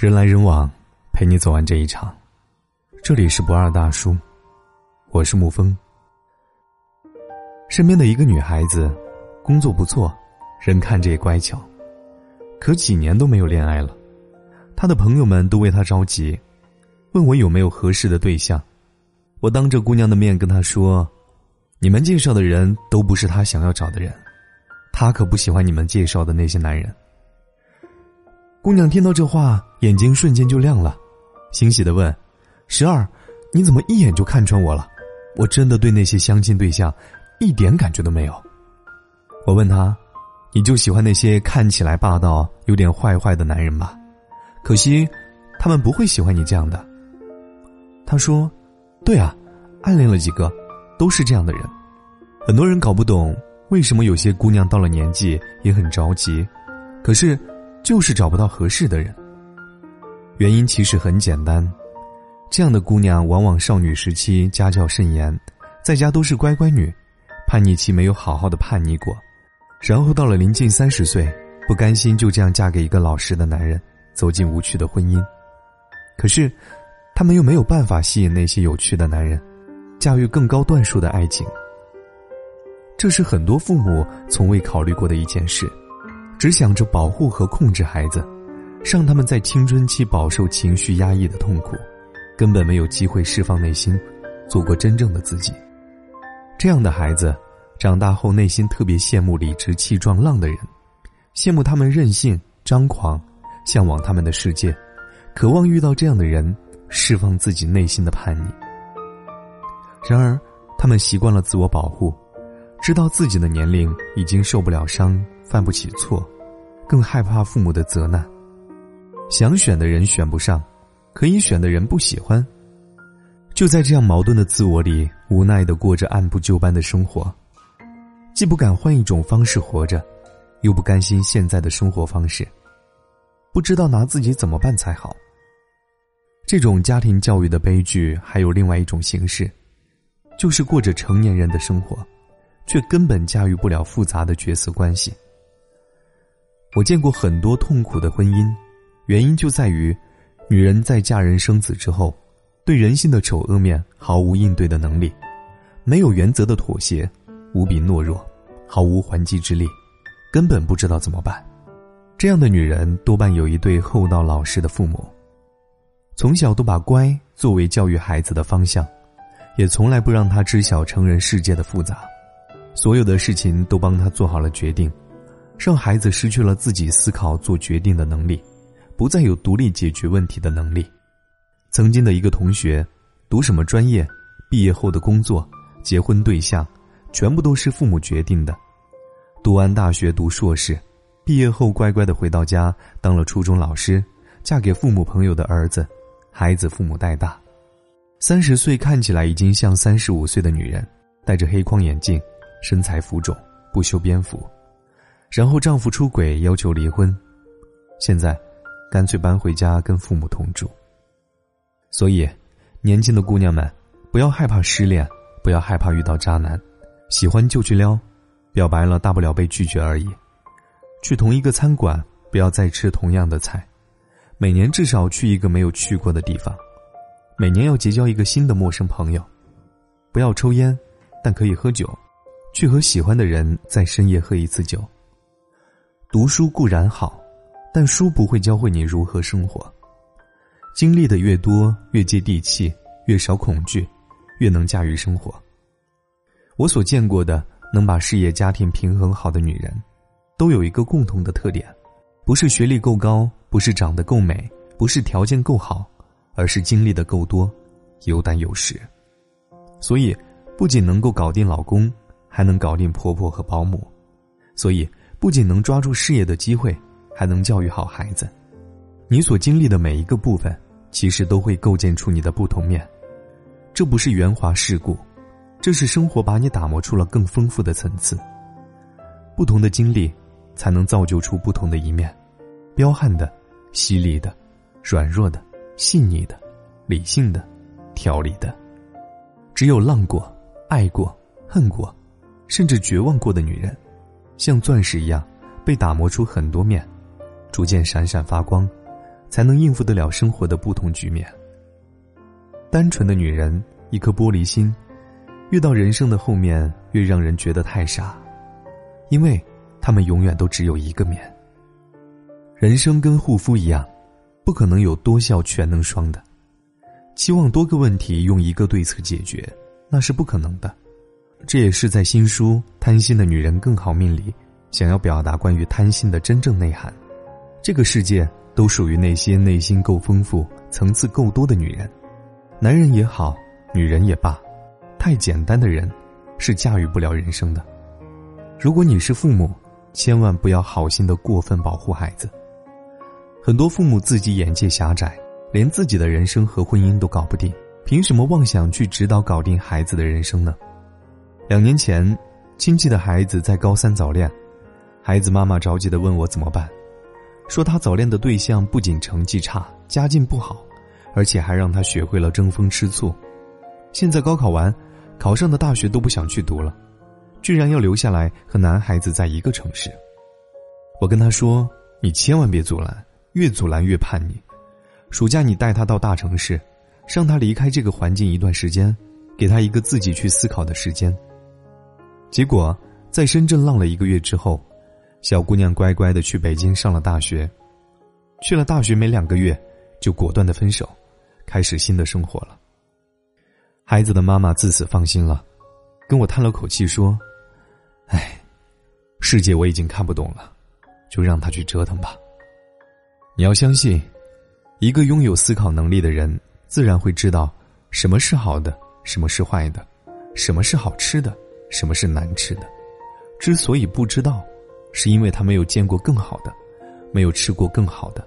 人来人往，陪你走完这一场。这里是不二大叔，我是沐风。身边的一个女孩子，工作不错，人看着也乖巧，可几年都没有恋爱了。她的朋友们都为她着急，问我有没有合适的对象。我当着姑娘的面跟她说：“你们介绍的人都不是她想要找的人，她可不喜欢你们介绍的那些男人。”姑娘听到这话，眼睛瞬间就亮了，欣喜的问：“十二，你怎么一眼就看穿我了？我真的对那些相亲对象一点感觉都没有。”我问她：“你就喜欢那些看起来霸道、有点坏坏的男人吧？可惜，他们不会喜欢你这样的。”他说：“对啊，暗恋了几个，都是这样的人。很多人搞不懂为什么有些姑娘到了年纪也很着急，可是。”就是找不到合适的人。原因其实很简单，这样的姑娘往往少女时期家教甚严，在家都是乖乖女，叛逆期没有好好的叛逆过，然后到了临近三十岁，不甘心就这样嫁给一个老实的男人，走进无趣的婚姻。可是，他们又没有办法吸引那些有趣的男人，驾驭更高段数的爱情。这是很多父母从未考虑过的一件事。只想着保护和控制孩子，让他们在青春期饱受情绪压抑的痛苦，根本没有机会释放内心，做过真正的自己。这样的孩子，长大后内心特别羡慕理直气壮浪的人，羡慕他们任性张狂，向往他们的世界，渴望遇到这样的人，释放自己内心的叛逆。然而，他们习惯了自我保护，知道自己的年龄已经受不了伤。犯不起错，更害怕父母的责难。想选的人选不上，可以选的人不喜欢。就在这样矛盾的自我里，无奈的过着按部就班的生活，既不敢换一种方式活着，又不甘心现在的生活方式，不知道拿自己怎么办才好。这种家庭教育的悲剧，还有另外一种形式，就是过着成年人的生活，却根本驾驭不了复杂的角色关系。我见过很多痛苦的婚姻，原因就在于，女人在嫁人生子之后，对人性的丑恶面毫无应对的能力，没有原则的妥协，无比懦弱，毫无还击之力，根本不知道怎么办。这样的女人多半有一对厚道老实的父母，从小都把乖作为教育孩子的方向，也从来不让他知晓成人世界的复杂，所有的事情都帮他做好了决定。让孩子失去了自己思考、做决定的能力，不再有独立解决问题的能力。曾经的一个同学，读什么专业，毕业后的工作、结婚对象，全部都是父母决定的。读完大学，读硕士，毕业后乖乖的回到家，当了初中老师，嫁给父母朋友的儿子，孩子父母带大。三十岁看起来已经像三十五岁的女人，戴着黑框眼镜，身材浮肿，不修边幅。然后丈夫出轨，要求离婚，现在干脆搬回家跟父母同住。所以，年轻的姑娘们，不要害怕失恋，不要害怕遇到渣男，喜欢就去撩，表白了大不了被拒绝而已。去同一个餐馆，不要再吃同样的菜，每年至少去一个没有去过的地方，每年要结交一个新的陌生朋友。不要抽烟，但可以喝酒，去和喜欢的人在深夜喝一次酒。读书固然好，但书不会教会你如何生活。经历的越多，越接地气，越少恐惧，越能驾驭生活。我所见过的能把事业家庭平衡好的女人，都有一个共同的特点：不是学历够高，不是长得够美，不是条件够好，而是经历的够多，有胆有识。所以，不仅能够搞定老公，还能搞定婆婆和保姆。所以。不仅能抓住事业的机会，还能教育好孩子。你所经历的每一个部分，其实都会构建出你的不同面。这不是圆滑世故，这是生活把你打磨出了更丰富的层次。不同的经历，才能造就出不同的一面：彪悍的、犀利的、软弱的、细腻的、理性的、条理的。只有浪过、爱过、恨过，甚至绝望过的女人。像钻石一样，被打磨出很多面，逐渐闪闪发光，才能应付得了生活的不同局面。单纯的女人，一颗玻璃心，越到人生的后面，越让人觉得太傻，因为她们永远都只有一个面。人生跟护肤一样，不可能有多效全能霜的。期望多个问题用一个对策解决，那是不可能的。这也是在新书《贪心的女人更好命》里，想要表达关于贪心的真正内涵。这个世界都属于那些内心够丰富、层次够多的女人。男人也好，女人也罢，太简单的人，是驾驭不了人生的。如果你是父母，千万不要好心的过分保护孩子。很多父母自己眼界狭窄，连自己的人生和婚姻都搞不定，凭什么妄想去指导搞定孩子的人生呢？两年前，亲戚的孩子在高三早恋，孩子妈妈着急的问我怎么办，说他早恋的对象不仅成绩差，家境不好，而且还让他学会了争风吃醋。现在高考完，考上的大学都不想去读了，居然要留下来和男孩子在一个城市。我跟他说：“你千万别阻拦。”越阻拦越叛逆。暑假你带他到大城市，让他离开这个环境一段时间，给他一个自己去思考的时间。结果在深圳浪了一个月之后，小姑娘乖乖的去北京上了大学。去了大学没两个月，就果断的分手，开始新的生活了。孩子的妈妈自此放心了，跟我叹了口气说：“哎，世界我已经看不懂了，就让他去折腾吧。”你要相信，一个拥有思考能力的人，自然会知道什么是好的，什么是坏的，什么是好吃的，什么是难吃的。之所以不知道，是因为他没有见过更好的，没有吃过更好的。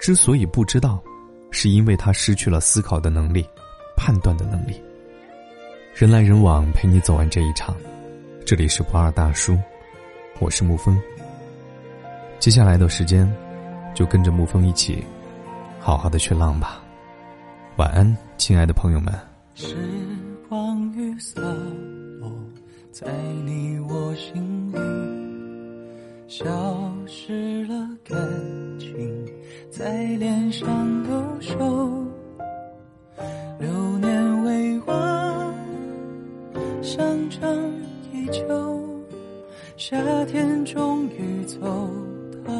之所以不知道，是因为他失去了思考的能力，判断的能力。人来人往，陪你走完这一场。这里是不二大叔，我是沐风。接下来的时间。就跟着沐风一起，好好的去浪吧。晚安，亲爱的朋友们。时光雨洒在你我心里，消失了感情，在脸上留守。流年未忘，香樟依旧，夏天终于走到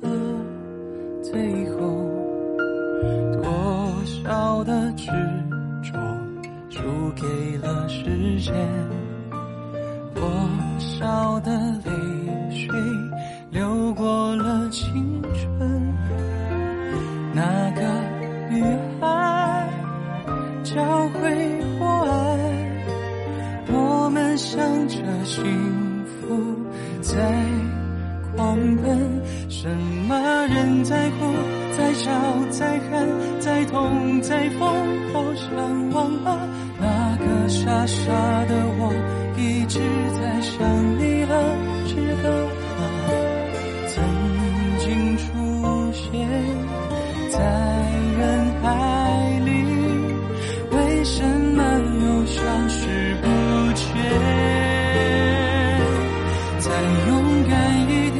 了。最后，多少的执着输给了时间，少的泪水流过了青春。那个女孩教会我爱，我们向着幸福在狂奔。什么人在哭，在笑，在恨，在痛，在疯，好想忘了那个傻傻的我，一直想你了知更吗曾经出现在人海里为什么又消失不见？再勇敢一点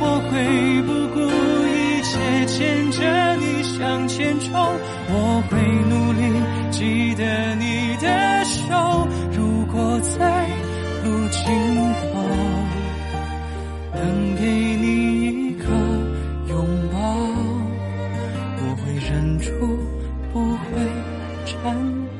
我会不顾一切牵着你向前冲我会努力记得你的不会颤抖。